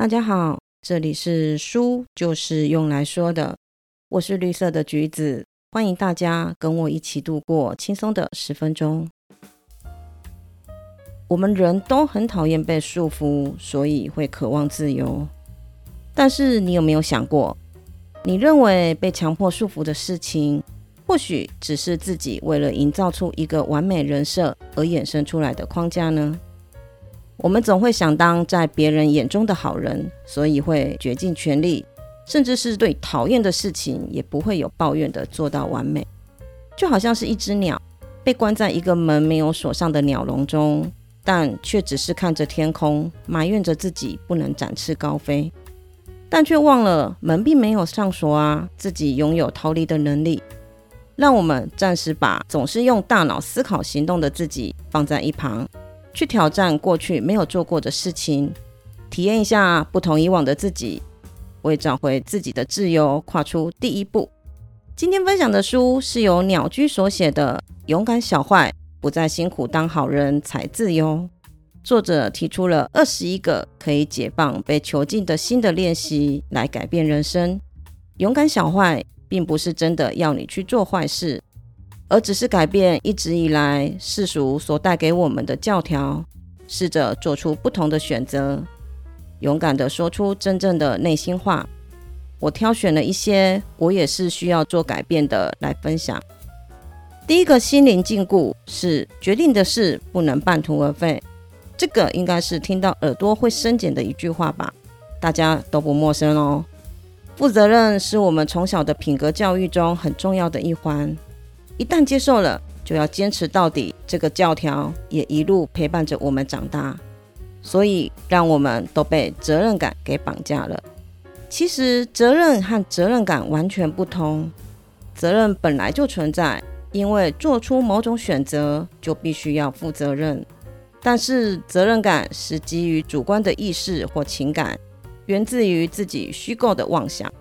大家好，这里是书就是用来说的，我是绿色的橘子，欢迎大家跟我一起度过轻松的十分钟。我们人都很讨厌被束缚，所以会渴望自由。但是你有没有想过，你认为被强迫束缚的事情，或许只是自己为了营造出一个完美人设而衍生出来的框架呢？我们总会想当在别人眼中的好人，所以会竭尽全力，甚至是对讨厌的事情也不会有抱怨的做到完美。就好像是一只鸟被关在一个门没有锁上的鸟笼中。但却只是看着天空，埋怨着自己不能展翅高飞，但却忘了门并没有上锁啊，自己拥有逃离的能力。让我们暂时把总是用大脑思考行动的自己放在一旁，去挑战过去没有做过的事情，体验一下不同以往的自己，为找回自己的自由跨出第一步。今天分享的书是由鸟居所写的《勇敢小坏》。不再辛苦当好人才自由。作者提出了二十一个可以解放被囚禁的新的练习，来改变人生。勇敢小坏，并不是真的要你去做坏事，而只是改变一直以来世俗所带给我们的教条，试着做出不同的选择，勇敢的说出真正的内心话。我挑选了一些我也是需要做改变的来分享。第一个心灵禁锢是决定的事不能半途而废，这个应该是听到耳朵会生茧的一句话吧，大家都不陌生哦。负责任是我们从小的品格教育中很重要的一环，一旦接受了，就要坚持到底。这个教条也一路陪伴着我们长大，所以让我们都被责任感给绑架了。其实责任和责任感完全不同，责任本来就存在。因为做出某种选择就必须要负责任，但是责任感是基于主观的意识或情感，源自于自己虚构的妄想。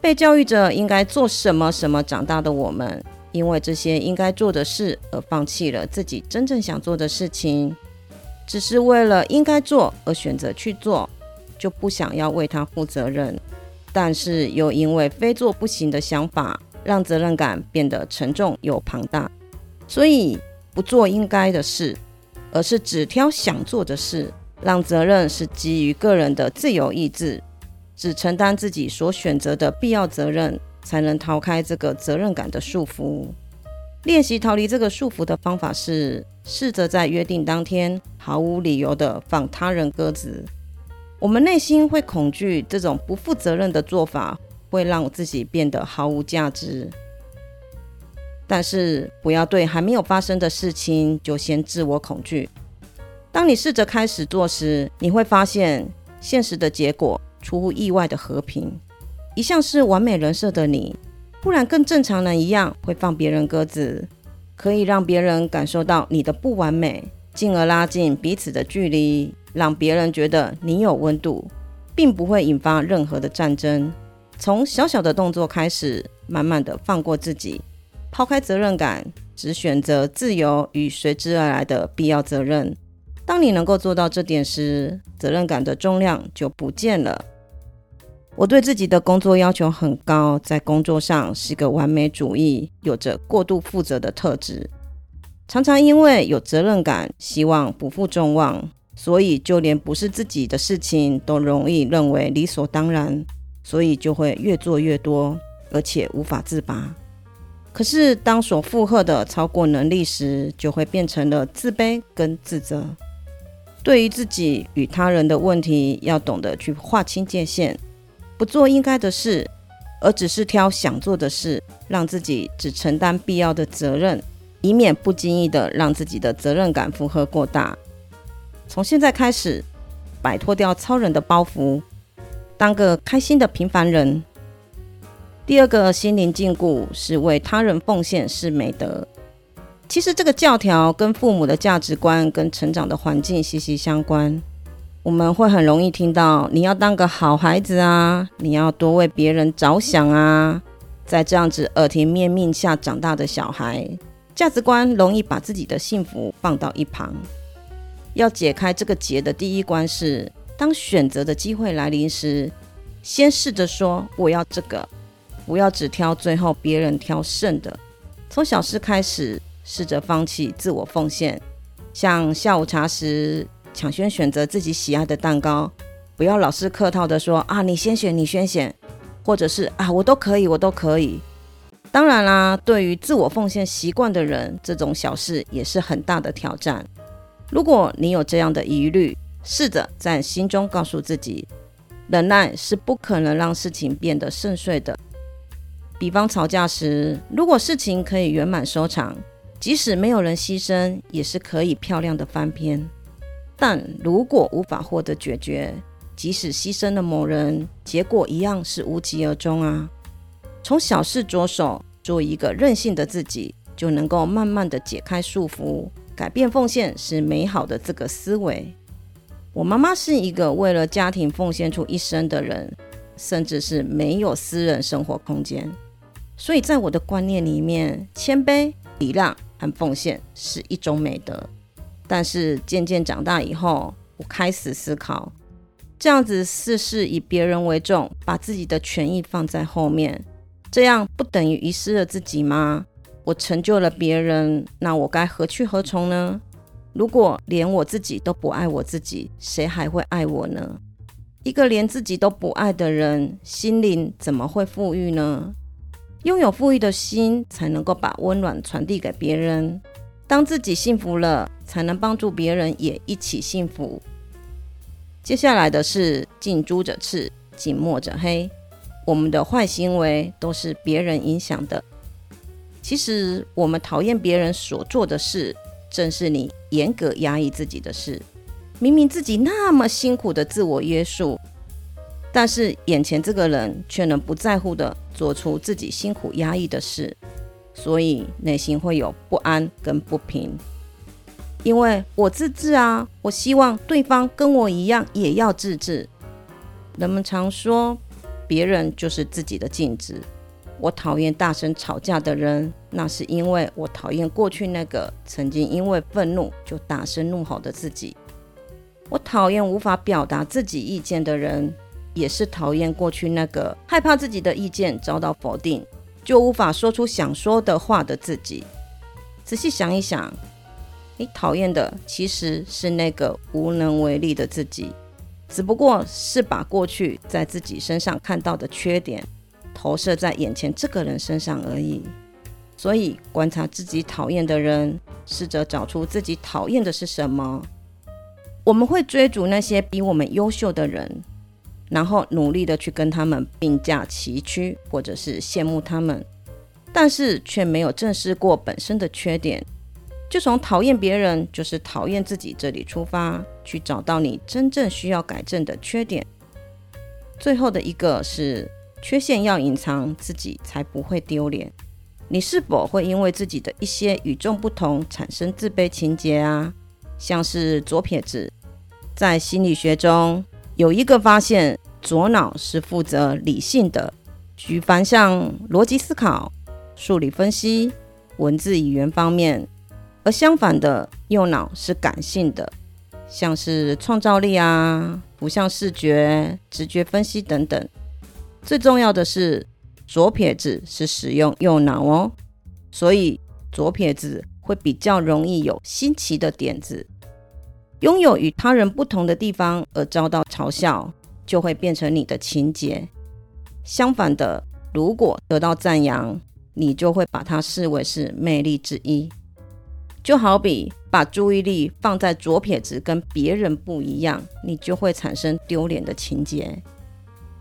被教育着应该做什么什么长大的我们，因为这些应该做的事而放弃了自己真正想做的事情，只是为了应该做而选择去做，就不想要为他负责任，但是又因为非做不行的想法。让责任感变得沉重又庞大，所以不做应该的事，而是只挑想做的事。让责任是基于个人的自由意志，只承担自己所选择的必要责任，才能逃开这个责任感的束缚。练习逃离这个束缚的方法是，试着在约定当天毫无理由的放他人鸽子。我们内心会恐惧这种不负责任的做法。会让自己变得毫无价值，但是不要对还没有发生的事情就先自我恐惧。当你试着开始做时，你会发现现实的结果出乎意外的和平。一向是完美人设的你，不然跟正常人一样会放别人鸽子，可以让别人感受到你的不完美，进而拉近彼此的距离，让别人觉得你有温度，并不会引发任何的战争。从小小的动作开始，慢慢的放过自己，抛开责任感，只选择自由与随之而来的必要责任。当你能够做到这点时，责任感的重量就不见了。我对自己的工作要求很高，在工作上是个完美主义，有着过度负责的特质，常常因为有责任感，希望不负众望，所以就连不是自己的事情，都容易认为理所当然。所以就会越做越多，而且无法自拔。可是当所负荷的超过能力时，就会变成了自卑跟自责。对于自己与他人的问题，要懂得去划清界限，不做应该的事，而只是挑想做的事，让自己只承担必要的责任，以免不经意的让自己的责任感负荷过大。从现在开始，摆脱掉超人的包袱。当个开心的平凡人。第二个心灵禁锢是为他人奉献是美德。其实这个教条跟父母的价值观跟成长的环境息息相关。我们会很容易听到你要当个好孩子啊，你要多为别人着想啊。在这样子耳提面命下长大的小孩，价值观容易把自己的幸福放到一旁。要解开这个结的第一关是。当选择的机会来临时，先试着说我要这个，不要只挑最后别人挑剩的。从小事开始，试着放弃自我奉献，像下午茶时抢先选择自己喜爱的蛋糕，不要老是客套的说啊你先选你先选，或者是啊我都可以我都可以。当然啦，对于自我奉献习惯的人，这种小事也是很大的挑战。如果你有这样的疑虑，试着在心中告诉自己，忍耐是不可能让事情变得顺遂的。比方吵架时，如果事情可以圆满收场，即使没有人牺牲，也是可以漂亮的翻篇。但如果无法获得解决，即使牺牲了某人，结果一样是无疾而终啊。从小事着手，做一个任性的自己，就能够慢慢的解开束缚，改变奉献是美好的这个思维。我妈妈是一个为了家庭奉献出一生的人，甚至是没有私人生活空间。所以在我的观念里面，谦卑、礼让和奉献是一种美德。但是渐渐长大以后，我开始思考，这样子事事以别人为重，把自己的权益放在后面。这样不等于遗失了自己吗？我成就了别人，那我该何去何从呢？如果连我自己都不爱我自己，谁还会爱我呢？一个连自己都不爱的人，心灵怎么会富裕呢？拥有富裕的心，才能够把温暖传递给别人。当自己幸福了，才能帮助别人也一起幸福。接下来的是近朱者赤，近墨者黑。我们的坏行为都是别人影响的。其实，我们讨厌别人所做的事，正是你严格压抑自己的事。明明自己那么辛苦的自我约束，但是眼前这个人却能不在乎的做出自己辛苦压抑的事，所以内心会有不安跟不平。因为我自制啊，我希望对方跟我一样也要自制。人们常说。别人就是自己的镜子。我讨厌大声吵架的人，那是因为我讨厌过去那个曾经因为愤怒就大声怒吼的自己。我讨厌无法表达自己意见的人，也是讨厌过去那个害怕自己的意见遭到否定就无法说出想说的话的自己。仔细想一想，你讨厌的其实是那个无能为力的自己。只不过是把过去在自己身上看到的缺点投射在眼前这个人身上而已。所以，观察自己讨厌的人，试着找出自己讨厌的是什么。我们会追逐那些比我们优秀的人，然后努力的去跟他们并驾齐驱，或者是羡慕他们，但是却没有正视过本身的缺点。就从讨厌别人就是讨厌自己这里出发，去找到你真正需要改正的缺点。最后的一个是缺陷要隐藏，自己才不会丢脸。你是否会因为自己的一些与众不同产生自卑情节啊？像是左撇子，在心理学中有一个发现，左脑是负责理性的，举凡像逻辑思考、数理分析、文字语言方面。而相反的，右脑是感性的，像是创造力啊、图像视觉、直觉分析等等。最重要的是，左撇子是使用右脑哦，所以左撇子会比较容易有新奇的点子，拥有与他人不同的地方而遭到嘲笑，就会变成你的情节。相反的，如果得到赞扬，你就会把它视为是魅力之一。就好比把注意力放在左撇子跟别人不一样，你就会产生丢脸的情节。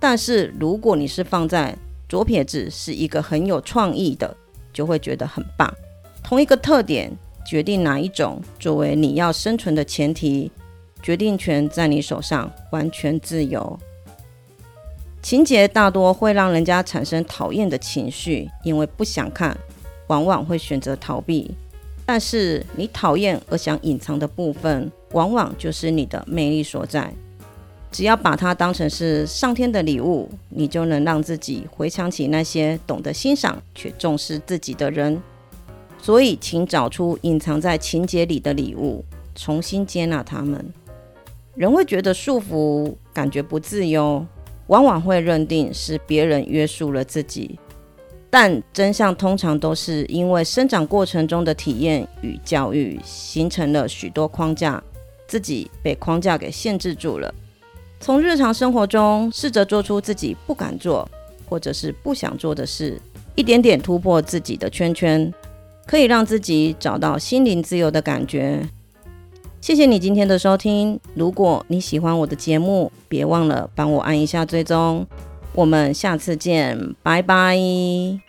但是如果你是放在左撇子是一个很有创意的，就会觉得很棒。同一个特点决定哪一种作为你要生存的前提，决定权在你手上，完全自由。情节大多会让人家产生讨厌的情绪，因为不想看，往往会选择逃避。但是你讨厌而想隐藏的部分，往往就是你的魅力所在。只要把它当成是上天的礼物，你就能让自己回想起那些懂得欣赏却重视自己的人。所以，请找出隐藏在情节里的礼物，重新接纳他们。人会觉得束缚，感觉不自由，往往会认定是别人约束了自己。但真相通常都是因为生长过程中的体验与教育，形成了许多框架，自己被框架给限制住了。从日常生活中试着做出自己不敢做或者是不想做的事，一点点突破自己的圈圈，可以让自己找到心灵自由的感觉。谢谢你今天的收听。如果你喜欢我的节目，别忘了帮我按一下追踪。我们下次见，拜拜。